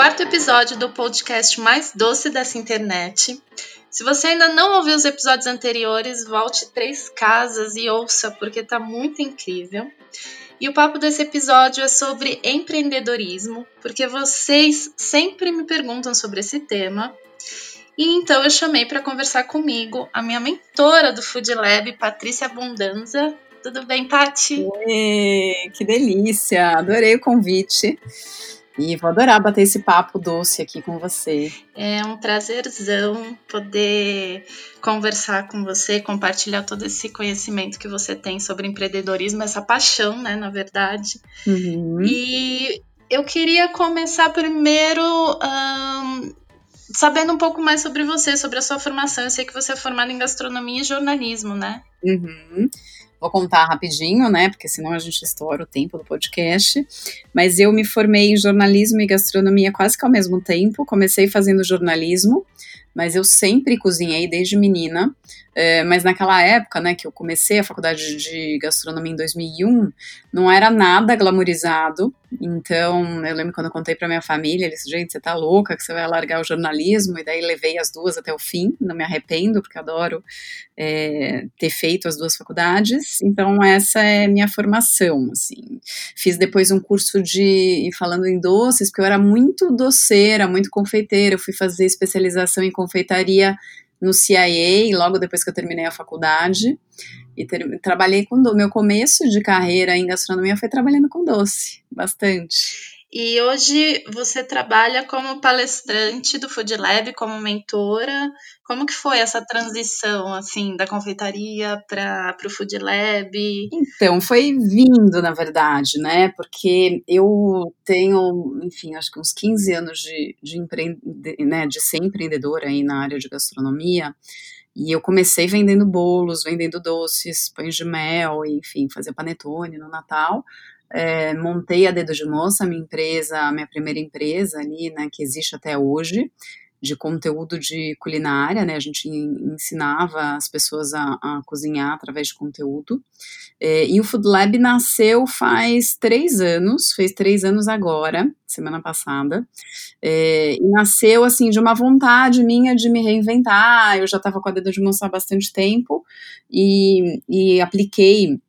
quarto episódio do podcast mais doce dessa internet. Se você ainda não ouviu os episódios anteriores, volte três casas e ouça, porque tá muito incrível. E o papo desse episódio é sobre empreendedorismo, porque vocês sempre me perguntam sobre esse tema. E então eu chamei para conversar comigo a minha mentora do Food Lab, Patrícia Abundanza. Tudo bem, Pati? que delícia! Adorei o convite. E vou adorar bater esse papo doce aqui com você. É um prazerzão poder conversar com você, compartilhar todo esse conhecimento que você tem sobre empreendedorismo, essa paixão, né, na verdade. Uhum. E eu queria começar primeiro um, sabendo um pouco mais sobre você, sobre a sua formação. Eu sei que você é formada em gastronomia e jornalismo, né? Uhum. Vou contar rapidinho, né? Porque senão a gente estoura o tempo do podcast. Mas eu me formei em jornalismo e gastronomia quase que ao mesmo tempo. Comecei fazendo jornalismo, mas eu sempre cozinhei desde menina. É, mas naquela época, né, que eu comecei a faculdade de gastronomia em 2001, não era nada glamorizado. Então, eu lembro quando eu contei para minha família, eles, gente, você tá louca que você vai largar o jornalismo? E daí levei as duas até o fim. Não me arrependo, porque adoro é, ter feito as duas faculdades. Então, essa é minha formação, assim. Fiz depois um curso de, falando em doces, porque eu era muito doceira, muito confeiteira. Eu fui fazer especialização em confeitaria no CIA, logo depois que eu terminei a faculdade. E ter, trabalhei com do, meu começo de carreira em gastronomia foi trabalhando com doce, bastante. E hoje você trabalha como palestrante do Food Lab, como mentora. Como que foi essa transição, assim, da confeitaria para o Food Lab? Então, foi vindo, na verdade, né? Porque eu tenho, enfim, acho que uns 15 anos de, de, empreende, né, de ser empreendedora aí na área de gastronomia. E eu comecei vendendo bolos, vendendo doces, pães de mel, enfim, fazer panetone no Natal é, montei a Dedo de Moça, minha empresa, minha primeira empresa ali, né, que existe até hoje, de conteúdo de culinária, né, a gente ensinava as pessoas a, a cozinhar através de conteúdo, é, e o Food Lab nasceu faz três anos, fez três anos agora, semana passada, é, e nasceu, assim, de uma vontade minha de me reinventar, eu já estava com a Dedo de Moça há bastante tempo, e, e apliquei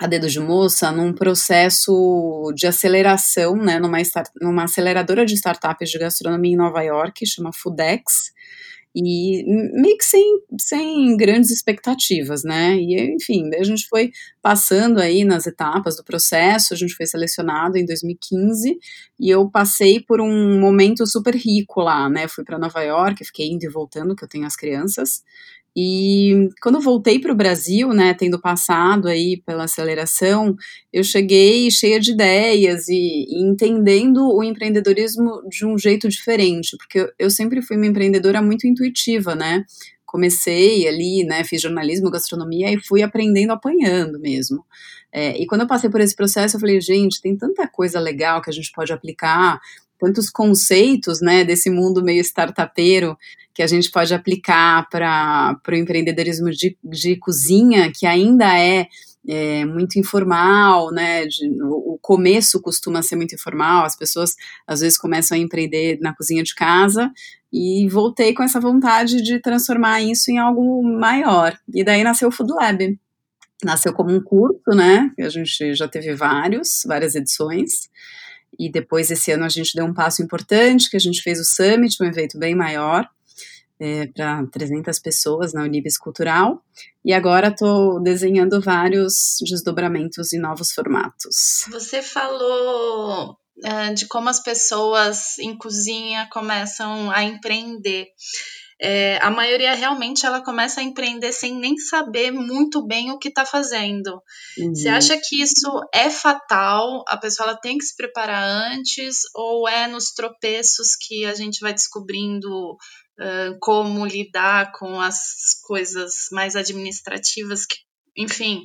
a dedo de moça num processo de aceleração, né, numa, start, numa aceleradora de startups de gastronomia em Nova York, chama Foodex, e meio que sem, sem grandes expectativas, né, e enfim, daí a gente foi passando aí nas etapas do processo, a gente foi selecionado em 2015, e eu passei por um momento super rico lá, né, fui para Nova York, fiquei indo e voltando, que eu tenho as crianças, e quando voltei para o Brasil, né, tendo passado aí pela aceleração, eu cheguei cheia de ideias e, e entendendo o empreendedorismo de um jeito diferente, porque eu, eu sempre fui uma empreendedora muito intuitiva, né? Comecei ali, né, fiz jornalismo, gastronomia e fui aprendendo apanhando mesmo. É, e quando eu passei por esse processo, eu falei, gente, tem tanta coisa legal que a gente pode aplicar tantos conceitos, né, desse mundo meio startupeiro que a gente pode aplicar para o empreendedorismo de, de cozinha, que ainda é, é muito informal, né, de, o começo costuma ser muito informal, as pessoas às vezes começam a empreender na cozinha de casa, e voltei com essa vontade de transformar isso em algo maior, e daí nasceu o Food Lab, nasceu como um curso, né, a gente já teve vários, várias edições, e depois esse ano a gente deu um passo importante, que a gente fez o Summit, um evento bem maior, é, para 300 pessoas na Unibis Cultural. E agora estou desenhando vários desdobramentos e novos formatos. Você falou é, de como as pessoas em cozinha começam a empreender é, a maioria realmente ela começa a empreender sem nem saber muito bem o que está fazendo. Uhum. Você acha que isso é fatal? A pessoa ela tem que se preparar antes ou é nos tropeços que a gente vai descobrindo uh, como lidar com as coisas mais administrativas que, enfim,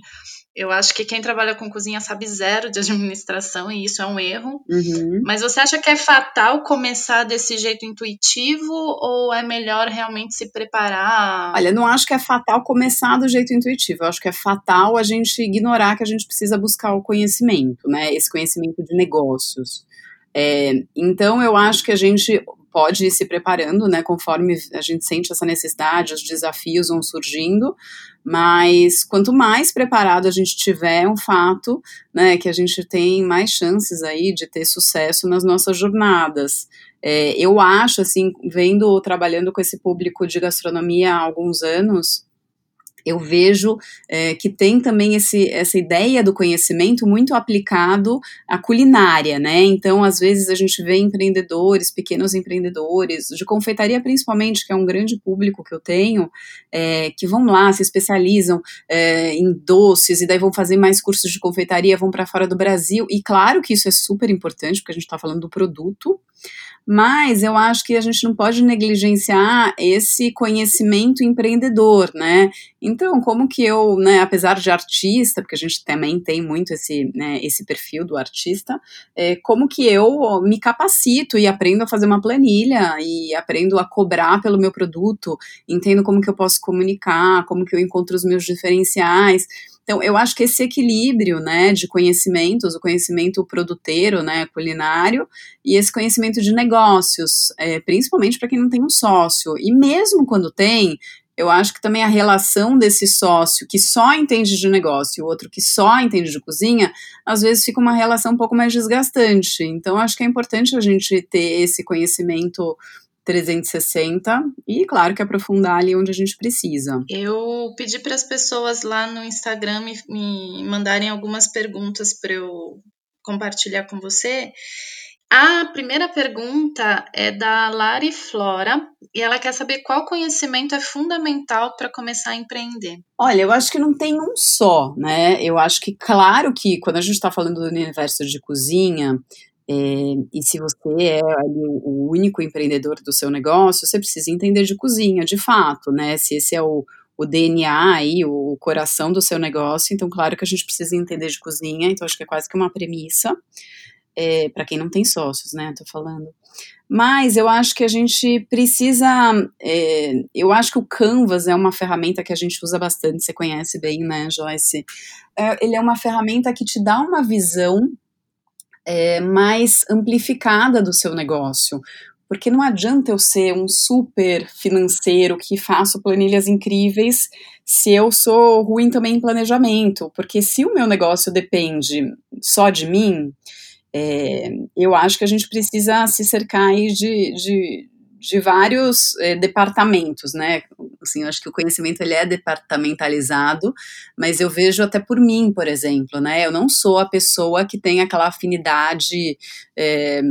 eu acho que quem trabalha com cozinha sabe zero de administração e isso é um erro. Uhum. Mas você acha que é fatal começar desse jeito intuitivo ou é melhor realmente se preparar? Olha, não acho que é fatal começar do jeito intuitivo. Eu acho que é fatal a gente ignorar que a gente precisa buscar o conhecimento, né? Esse conhecimento de negócios. É, então, eu acho que a gente pode ir se preparando, né, conforme a gente sente essa necessidade, os desafios vão surgindo, mas quanto mais preparado a gente tiver, é um fato, né, que a gente tem mais chances aí de ter sucesso nas nossas jornadas. É, eu acho, assim, vendo, trabalhando com esse público de gastronomia há alguns anos, eu vejo é, que tem também esse, essa ideia do conhecimento muito aplicado à culinária, né? Então, às vezes, a gente vê empreendedores, pequenos empreendedores, de confeitaria principalmente, que é um grande público que eu tenho, é, que vão lá, se especializam é, em doces, e daí vão fazer mais cursos de confeitaria, vão para fora do Brasil, e claro que isso é super importante, porque a gente está falando do produto, mas eu acho que a gente não pode negligenciar esse conhecimento empreendedor, né? Então, como que eu, né, apesar de artista, porque a gente também tem muito esse, né, esse perfil do artista, é, como que eu me capacito e aprendo a fazer uma planilha e aprendo a cobrar pelo meu produto, entendo como que eu posso comunicar, como que eu encontro os meus diferenciais. Então, eu acho que esse equilíbrio, né, de conhecimentos, o conhecimento produteiro, né, culinário, e esse conhecimento de negócios, é, principalmente para quem não tem um sócio, e mesmo quando tem, eu acho que também a relação desse sócio que só entende de negócio e o outro que só entende de cozinha, às vezes fica uma relação um pouco mais desgastante. Então, acho que é importante a gente ter esse conhecimento 360 e, claro, que aprofundar ali onde a gente precisa. Eu pedi para as pessoas lá no Instagram me, me mandarem algumas perguntas para eu compartilhar com você. A primeira pergunta é da Lari Flora e ela quer saber qual conhecimento é fundamental para começar a empreender. Olha, eu acho que não tem um só, né? Eu acho que, claro que quando a gente está falando do universo de cozinha, é, e se você é ali o único empreendedor do seu negócio, você precisa entender de cozinha, de fato, né? Se esse é o, o DNA aí, o coração do seu negócio, então claro que a gente precisa entender de cozinha, então acho que é quase que uma premissa é, para quem não tem sócios, né? Tô falando. Mas eu acho que a gente precisa. É, eu acho que o Canvas é uma ferramenta que a gente usa bastante, você conhece bem, né, Joyce? É, ele é uma ferramenta que te dá uma visão é, mais amplificada do seu negócio. Porque não adianta eu ser um super financeiro que faço planilhas incríveis se eu sou ruim também em planejamento. Porque se o meu negócio depende só de mim, é, eu acho que a gente precisa se cercar de, de, de vários é, departamentos, né? Assim, eu acho que o conhecimento ele é departamentalizado, mas eu vejo até por mim, por exemplo, né? Eu não sou a pessoa que tem aquela afinidade, é,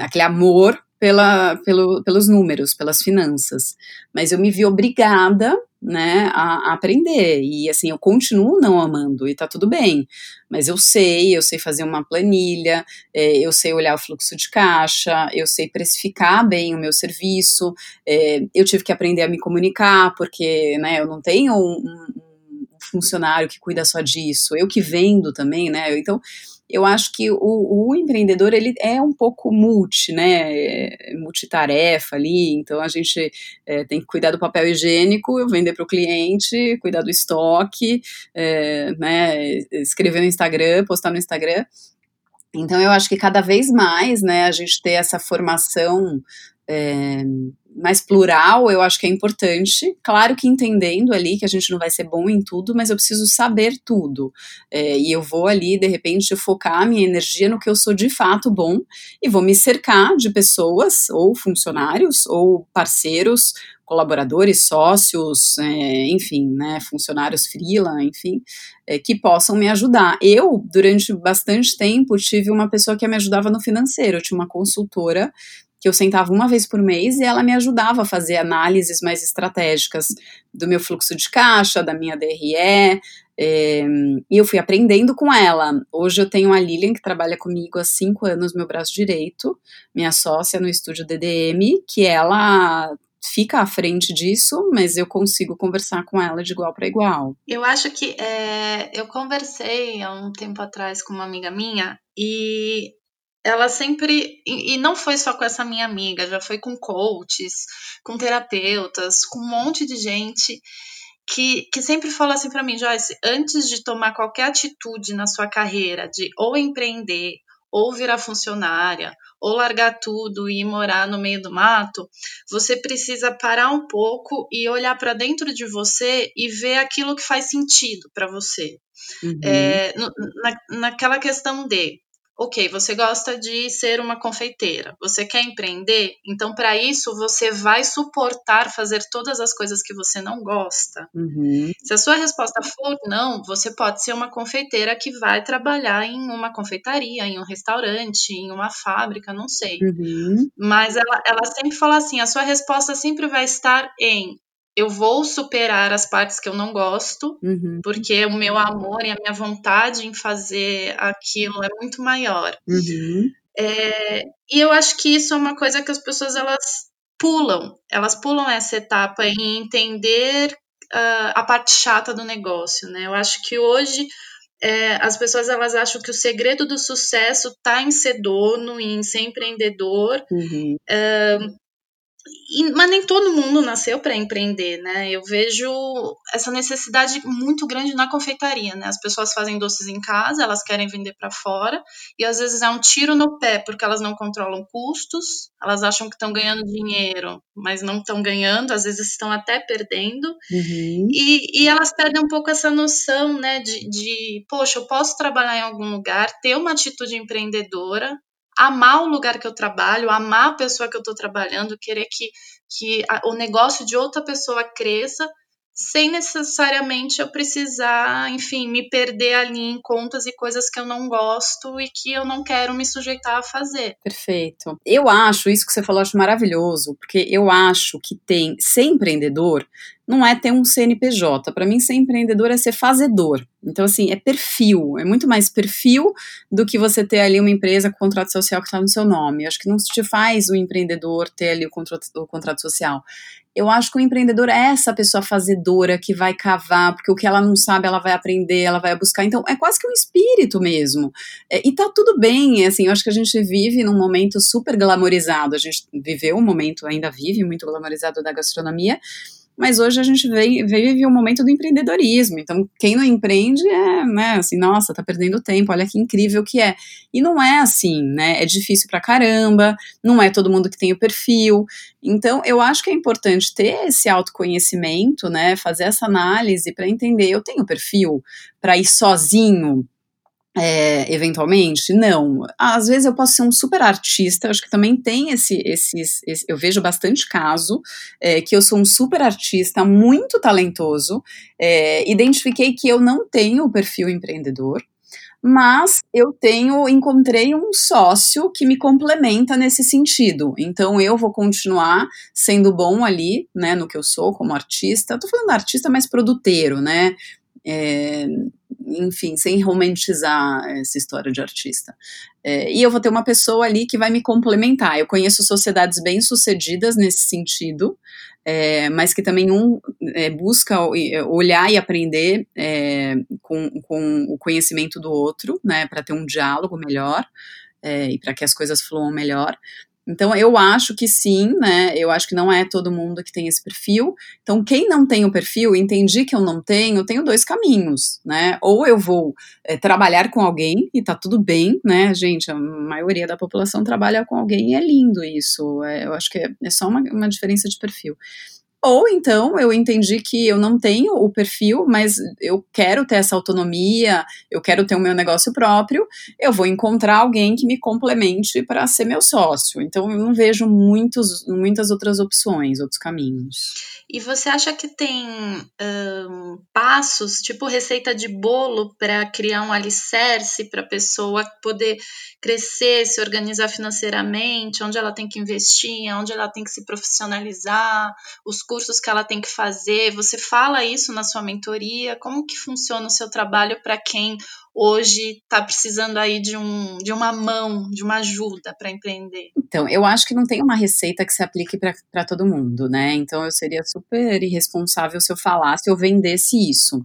aquele amor pela, pelo, pelos números, pelas finanças, mas eu me vi obrigada né, a, a, aprender. E assim, eu continuo não amando e tá tudo bem. Mas eu sei, eu sei fazer uma planilha, é, eu sei olhar o fluxo de caixa, eu sei precificar bem o meu serviço, é, eu tive que aprender a me comunicar, porque né, eu não tenho um, um funcionário que cuida só disso, eu que vendo também, né? Então eu acho que o, o, empreendedor ele é um pouco multi, né, é multitarefa ali, então a gente é, tem que cuidar do papel higiênico, vender para o cliente, cuidar do estoque, é, né, escrever no Instagram, postar no Instagram, então eu acho que cada vez mais, né, a gente ter essa formação é, mais plural, eu acho que é importante. Claro que entendendo ali que a gente não vai ser bom em tudo, mas eu preciso saber tudo. É, e eu vou ali, de repente, focar a minha energia no que eu sou de fato bom e vou me cercar de pessoas, ou funcionários, ou parceiros, colaboradores, sócios, é, enfim, né, funcionários freela, enfim, é, que possam me ajudar. Eu, durante bastante tempo, tive uma pessoa que me ajudava no financeiro, eu tinha uma consultora que eu sentava uma vez por mês e ela me ajudava a fazer análises mais estratégicas do meu fluxo de caixa, da minha DRE, é, e eu fui aprendendo com ela. Hoje eu tenho a Lilian, que trabalha comigo há cinco anos, meu braço direito, minha sócia no estúdio DDM, que ela fica à frente disso, mas eu consigo conversar com ela de igual para igual. Eu acho que é, eu conversei há um tempo atrás com uma amiga minha e ela sempre. E, não foi só com essa minha amiga, já foi com coaches, com terapeutas, com um monte de gente que, que sempre falou assim para mim, Joyce, antes de tomar qualquer atitude na sua carreira, de ou empreender ou virar funcionária, ou largar tudo e ir morar no meio do mato, você precisa parar um pouco e olhar para dentro de você e ver aquilo que faz sentido para você. Uhum. É, no, na, naquela questão de ok, você gosta de ser uma confeiteira, você quer empreender, então para isso você vai suportar fazer todas as coisas que você não gosta. Uhum. Se a sua resposta for não, você pode ser uma confeiteira que vai trabalhar em uma confeitaria, em um restaurante, em uma fábrica, não sei. Uhum. Mas ela, ela sempre fala assim: a sua resposta sempre vai estar em eu vou superar as partes que eu não gosto, uhum. porque o meu amor e a minha vontade em fazer aquilo é muito maior. Uhum. É, e eu acho que isso é uma coisa que as pessoas elas pulam, elas pulam essa etapa em entender uh, a parte chata do negócio, né? Eu acho que hoje é, as pessoas elas acham que o segredo do sucesso está em ser dono, em ser empreendedor. Uhum. Uh, e, mas nem todo mundo nasceu para empreender, né? Eu vejo essa necessidade muito grande na confeitaria, né? As pessoas fazem doces em casa, elas querem vender para fora e às vezes é um tiro no pé porque elas não controlam custos, elas acham que estão ganhando dinheiro, mas não estão ganhando, às vezes estão até perdendo uhum. e, e, elas perdem um pouco essa noção, né? De, de, poxa, eu posso trabalhar em algum lugar, ter uma atitude empreendedora, amar o lugar que eu trabalho, amar a pessoa que eu estou trabalhando, querer que, que a, o negócio de outra pessoa cresça, sem necessariamente eu precisar, enfim, me perder ali em contas e coisas que eu não gosto e que eu não quero me sujeitar a fazer. Perfeito. Eu acho, isso que você falou, acho maravilhoso, porque eu acho que tem, ser empreendedor não é ter um CNPJ. Para mim, ser empreendedor é ser fazedor. Então, assim, é perfil. É muito mais perfil do que você ter ali uma empresa com contrato social que está no seu nome. Acho que não te faz o empreendedor ter ali o contrato, o contrato social. Eu acho que o empreendedor é essa pessoa fazedora que vai cavar, porque o que ela não sabe, ela vai aprender, ela vai buscar. Então, é quase que um espírito mesmo. É, e tá tudo bem, assim, eu acho que a gente vive num momento super glamorizado. A gente viveu um momento, ainda vive muito glamorizado da gastronomia, mas hoje a gente veio, vive o momento do empreendedorismo. Então, quem não empreende é, né, assim, nossa, tá perdendo tempo, olha que incrível que é. E não é assim, né? É difícil pra caramba, não é todo mundo que tem o perfil. Então, eu acho que é importante ter esse autoconhecimento, né? Fazer essa análise para entender, eu tenho perfil para ir sozinho é, eventualmente? Não. Às vezes eu posso ser um super artista, acho que também tem esse, esses, esse, eu vejo bastante caso, é, que eu sou um super artista, muito talentoso, é, identifiquei que eu não tenho o perfil empreendedor, mas eu tenho, encontrei um sócio que me complementa nesse sentido. Então eu vou continuar sendo bom ali, né, no que eu sou como artista. Tô falando artista mais produteiro, né? Enfim, sem romantizar essa história de artista. É, e eu vou ter uma pessoa ali que vai me complementar. Eu conheço sociedades bem-sucedidas nesse sentido, é, mas que também um é, busca olhar e aprender é, com, com o conhecimento do outro, né, para ter um diálogo melhor. É, e para que as coisas fluam melhor. Então, eu acho que sim, né? Eu acho que não é todo mundo que tem esse perfil. Então, quem não tem o perfil, entendi que eu não tenho, tenho dois caminhos, né? Ou eu vou é, trabalhar com alguém e tá tudo bem, né? Gente, a maioria da população trabalha com alguém e é lindo isso. É, eu acho que é, é só uma, uma diferença de perfil. Ou então eu entendi que eu não tenho o perfil, mas eu quero ter essa autonomia, eu quero ter o meu negócio próprio, eu vou encontrar alguém que me complemente para ser meu sócio. Então eu não vejo muitos, muitas outras opções, outros caminhos. E você acha que tem um, passos, tipo receita de bolo, para criar um alicerce para a pessoa poder crescer, se organizar financeiramente, onde ela tem que investir, onde ela tem que se profissionalizar, os cursos que ela tem que fazer? Você fala isso na sua mentoria? Como que funciona o seu trabalho para quem hoje está precisando aí de, um, de uma mão, de uma ajuda para empreender? Então, eu acho que não tem uma receita que se aplique para todo mundo, né? Então, eu seria super irresponsável se eu falasse ou vendesse isso.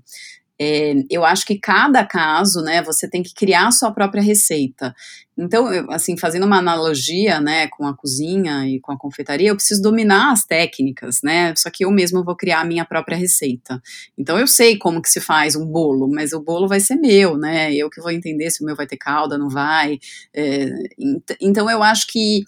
É, eu acho que cada caso, né, você tem que criar a sua própria receita. Então, eu, assim, fazendo uma analogia, né, com a cozinha e com a confeitaria, eu preciso dominar as técnicas, né, só que eu mesma vou criar a minha própria receita. Então, eu sei como que se faz um bolo, mas o bolo vai ser meu, né, eu que vou entender se o meu vai ter calda, não vai. É, então, eu acho que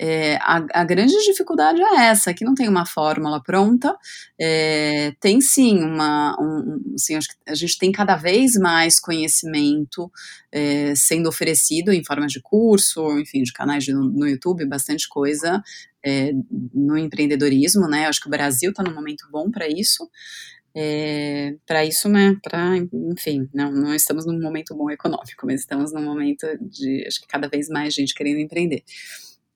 é, a, a, grande dificuldade é essa, que não tem uma fórmula pronta, é, tem sim uma, um, assim, acho que a gente tem cada vez mais conhecimento é, sendo oferecido em forma de curso, enfim, de canais de, no YouTube, bastante coisa é, no empreendedorismo, né, acho que o Brasil está num momento bom para isso, é, para isso, né, para, enfim, não, não estamos num momento bom econômico, mas estamos num momento de, acho que cada vez mais gente querendo empreender.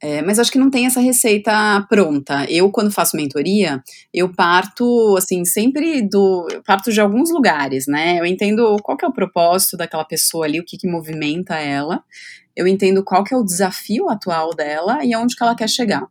É, mas acho que não tem essa receita pronta. Eu, quando faço mentoria, eu parto, assim, sempre do. parto de alguns lugares, né? Eu entendo qual que é o propósito daquela pessoa ali, o que, que movimenta ela. Eu entendo qual que é o desafio atual dela e aonde que ela quer chegar.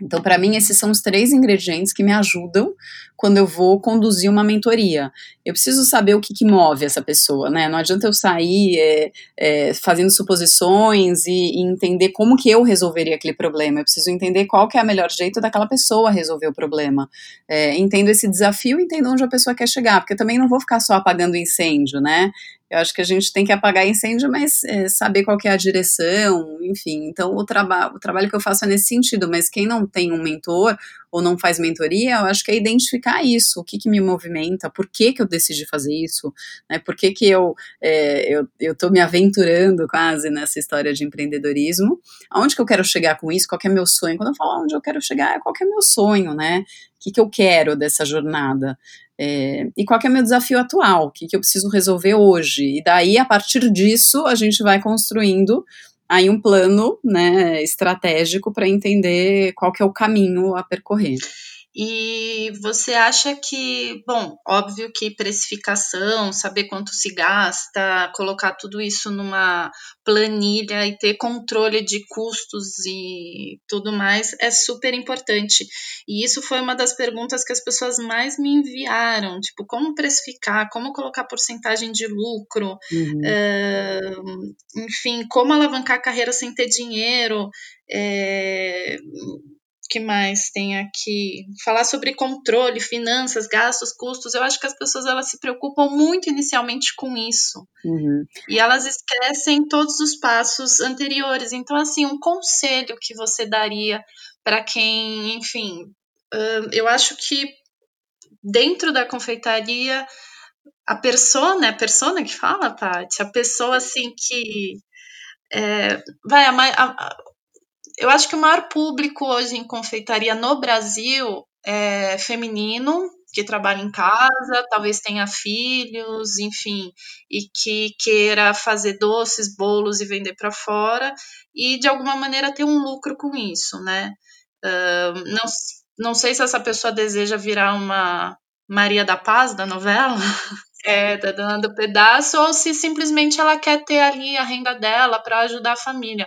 Então, para mim, esses são os três ingredientes que me ajudam quando eu vou conduzir uma mentoria. Eu preciso saber o que, que move essa pessoa, né? Não adianta eu sair é, é, fazendo suposições e, e, entender como que eu resolveria aquele problema. Eu preciso entender qual que é o melhor jeito daquela pessoa resolver o problema. É, entendo esse desafio, entendo onde a pessoa quer chegar, porque eu também não vou ficar só apagando incêndio, né? Eu acho que a gente tem que apagar incêndio, mas é, saber qual é a direção, enfim. Então, o, traba o trabalho que eu faço é nesse sentido, mas quem não tem um mentor ou não faz mentoria, eu acho que é identificar isso, o que, que me movimenta, por que, que eu decidi fazer isso, né? Por que, que eu, é, eu, tô me aventurando quase nessa história de empreendedorismo, aonde que eu quero chegar com isso, qual é meu sonho. Quando eu falo onde eu quero chegar, qual é meu sonho, né? O que, que eu quero dessa jornada. É, e qual é o meu desafio atual, o que, que eu preciso resolver hoje. E daí, a partir disso, a gente vai construindo aí um plano né, estratégico para entender qual que é o caminho a percorrer. E você acha que, bom, óbvio que precificação, saber quanto se gasta, colocar tudo isso numa planilha e ter controle de custos e tudo mais é super importante. E isso foi uma das perguntas que as pessoas mais me enviaram, tipo, como precificar, como colocar porcentagem de lucro, uhum. uh, enfim, como alavancar a carreira sem ter dinheiro. É, que mais tem aqui? Falar sobre controle, finanças, gastos, custos. Eu acho que as pessoas elas se preocupam muito inicialmente com isso. Uhum. E elas esquecem todos os passos anteriores. Então, assim, um conselho que você daria para quem, enfim, eu acho que dentro da confeitaria, a persona, é a persona que fala, Paty? A pessoa, assim, que. É, vai, a, a, eu acho que o maior público hoje em confeitaria no Brasil é feminino, que trabalha em casa, talvez tenha filhos, enfim, e que queira fazer doces, bolos e vender para fora, e de alguma maneira ter um lucro com isso, né? Uh, não, não sei se essa pessoa deseja virar uma Maria da Paz da novela, é, da dona do pedaço, ou se simplesmente ela quer ter ali a renda dela para ajudar a família.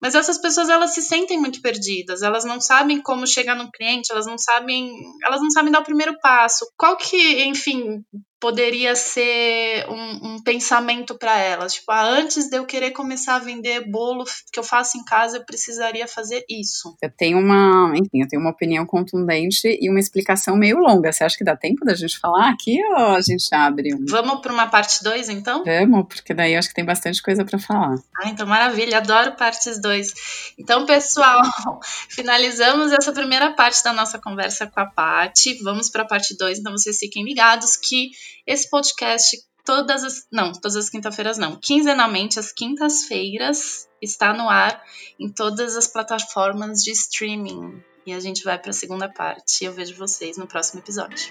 Mas essas pessoas elas se sentem muito perdidas, elas não sabem como chegar no cliente, elas não sabem, elas não sabem dar o primeiro passo. Qual que, enfim, poderia ser um, um pensamento para elas. Tipo, ah, antes de eu querer começar a vender bolo que eu faço em casa, eu precisaria fazer isso. Eu tenho uma, enfim, eu tenho uma opinião contundente e uma explicação meio longa. Você acha que dá tempo da gente falar aqui ou a gente abre um? Vamos para uma parte 2, então? Vamos, porque daí eu acho que tem bastante coisa para falar. Ah, então maravilha, adoro partes 2. Então, pessoal, finalizamos essa primeira parte da nossa conversa com a Paty. Vamos para a parte 2, então vocês fiquem ligados que esse podcast todas as. Não, todas as quinta-feiras não. Quinzenalmente, às quintas-feiras, está no ar em todas as plataformas de streaming. E a gente vai para a segunda parte. Eu vejo vocês no próximo episódio.